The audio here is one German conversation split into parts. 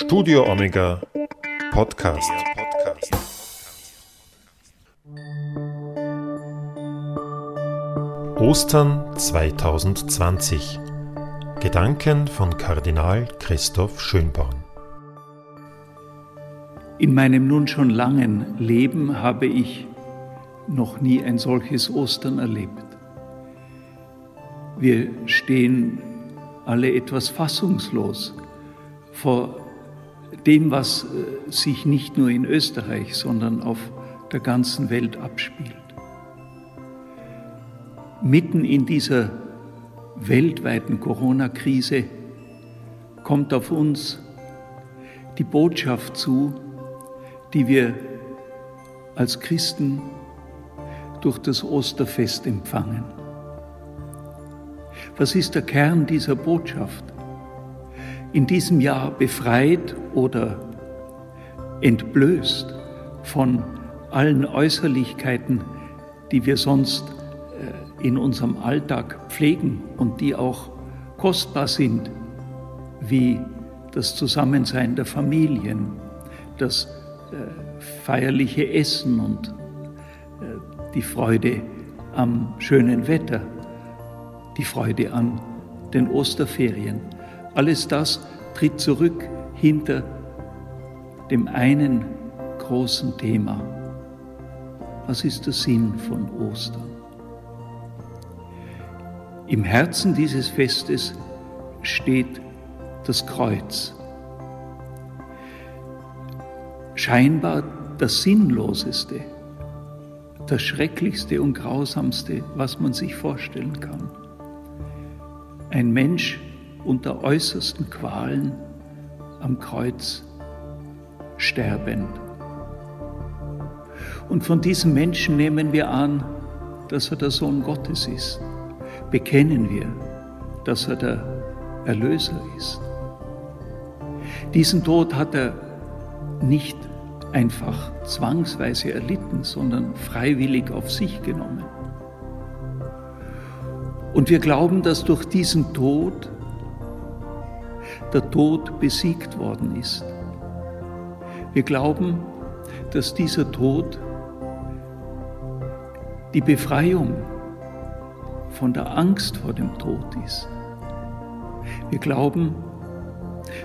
Studio Omega Podcast. Ostern 2020. Gedanken von Kardinal Christoph Schönborn. In meinem nun schon langen Leben habe ich noch nie ein solches Ostern erlebt. Wir stehen alle etwas fassungslos vor dem, was äh, sich nicht nur in Österreich, sondern auf der ganzen Welt abspielt. Mitten in dieser weltweiten Corona-Krise kommt auf uns die Botschaft zu, die wir als Christen durch das Osterfest empfangen. Was ist der Kern dieser Botschaft? In diesem Jahr befreit oder entblößt von allen Äußerlichkeiten, die wir sonst äh, in unserem Alltag pflegen und die auch kostbar sind, wie das Zusammensein der Familien, das äh, feierliche Essen und äh, die Freude am schönen Wetter die Freude an den Osterferien. Alles das tritt zurück hinter dem einen großen Thema. Was ist der Sinn von Ostern? Im Herzen dieses Festes steht das Kreuz. Scheinbar das Sinnloseste, das Schrecklichste und Grausamste, was man sich vorstellen kann ein Mensch unter äußersten Qualen am Kreuz sterbend. Und von diesem Menschen nehmen wir an, dass er der Sohn Gottes ist. Bekennen wir, dass er der Erlöser ist. Diesen Tod hat er nicht einfach zwangsweise erlitten, sondern freiwillig auf sich genommen. Und wir glauben, dass durch diesen Tod der Tod besiegt worden ist. Wir glauben, dass dieser Tod die Befreiung von der Angst vor dem Tod ist. Wir glauben,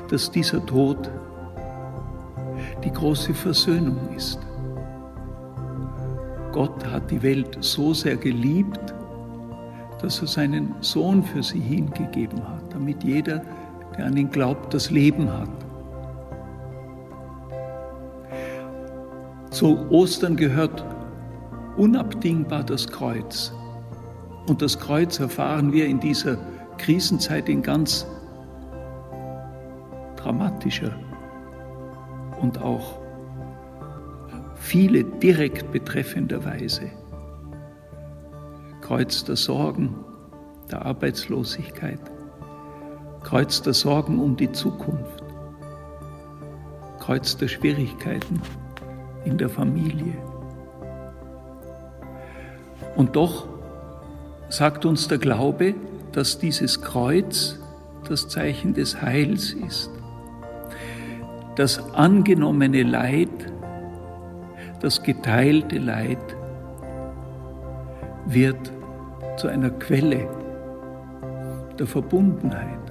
dass dieser Tod die große Versöhnung ist. Gott hat die Welt so sehr geliebt, dass er seinen Sohn für sie hingegeben hat, damit jeder, der an ihn glaubt, das Leben hat. Zu Ostern gehört unabdingbar das Kreuz. Und das Kreuz erfahren wir in dieser Krisenzeit in ganz dramatischer und auch viele direkt betreffender Weise. Kreuz der Sorgen, der Arbeitslosigkeit, Kreuz der Sorgen um die Zukunft, Kreuz der Schwierigkeiten in der Familie. Und doch sagt uns der Glaube, dass dieses Kreuz das Zeichen des Heils ist. Das angenommene Leid, das geteilte Leid wird zu einer Quelle der Verbundenheit,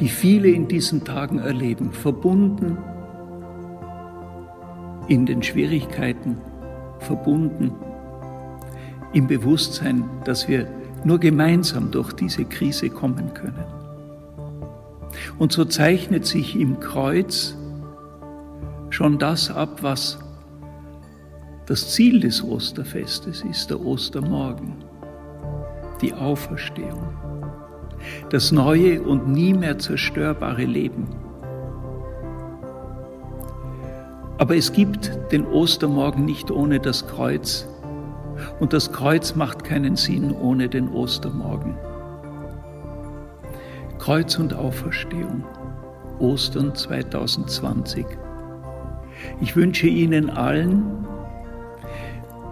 die viele in diesen Tagen erleben, verbunden in den Schwierigkeiten, verbunden im Bewusstsein, dass wir nur gemeinsam durch diese Krise kommen können. Und so zeichnet sich im Kreuz schon das ab, was das Ziel des Osterfestes ist der Ostermorgen, die Auferstehung, das neue und nie mehr zerstörbare Leben. Aber es gibt den Ostermorgen nicht ohne das Kreuz und das Kreuz macht keinen Sinn ohne den Ostermorgen. Kreuz und Auferstehung, Ostern 2020. Ich wünsche Ihnen allen,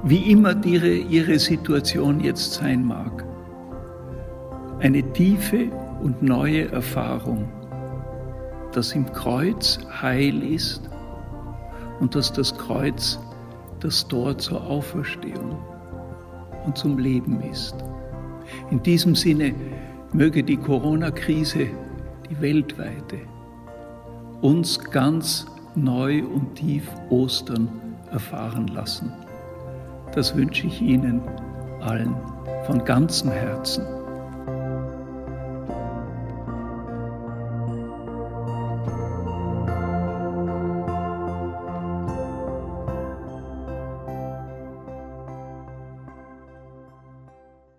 wie immer ihre, ihre Situation jetzt sein mag. Eine tiefe und neue Erfahrung dass im Kreuz Heil ist und dass das Kreuz das Tor zur Auferstehung und zum Leben ist. In diesem Sinne möge die Corona-Krise, die weltweite, uns ganz neu und tief Ostern erfahren lassen. Das wünsche ich Ihnen allen von ganzem Herzen.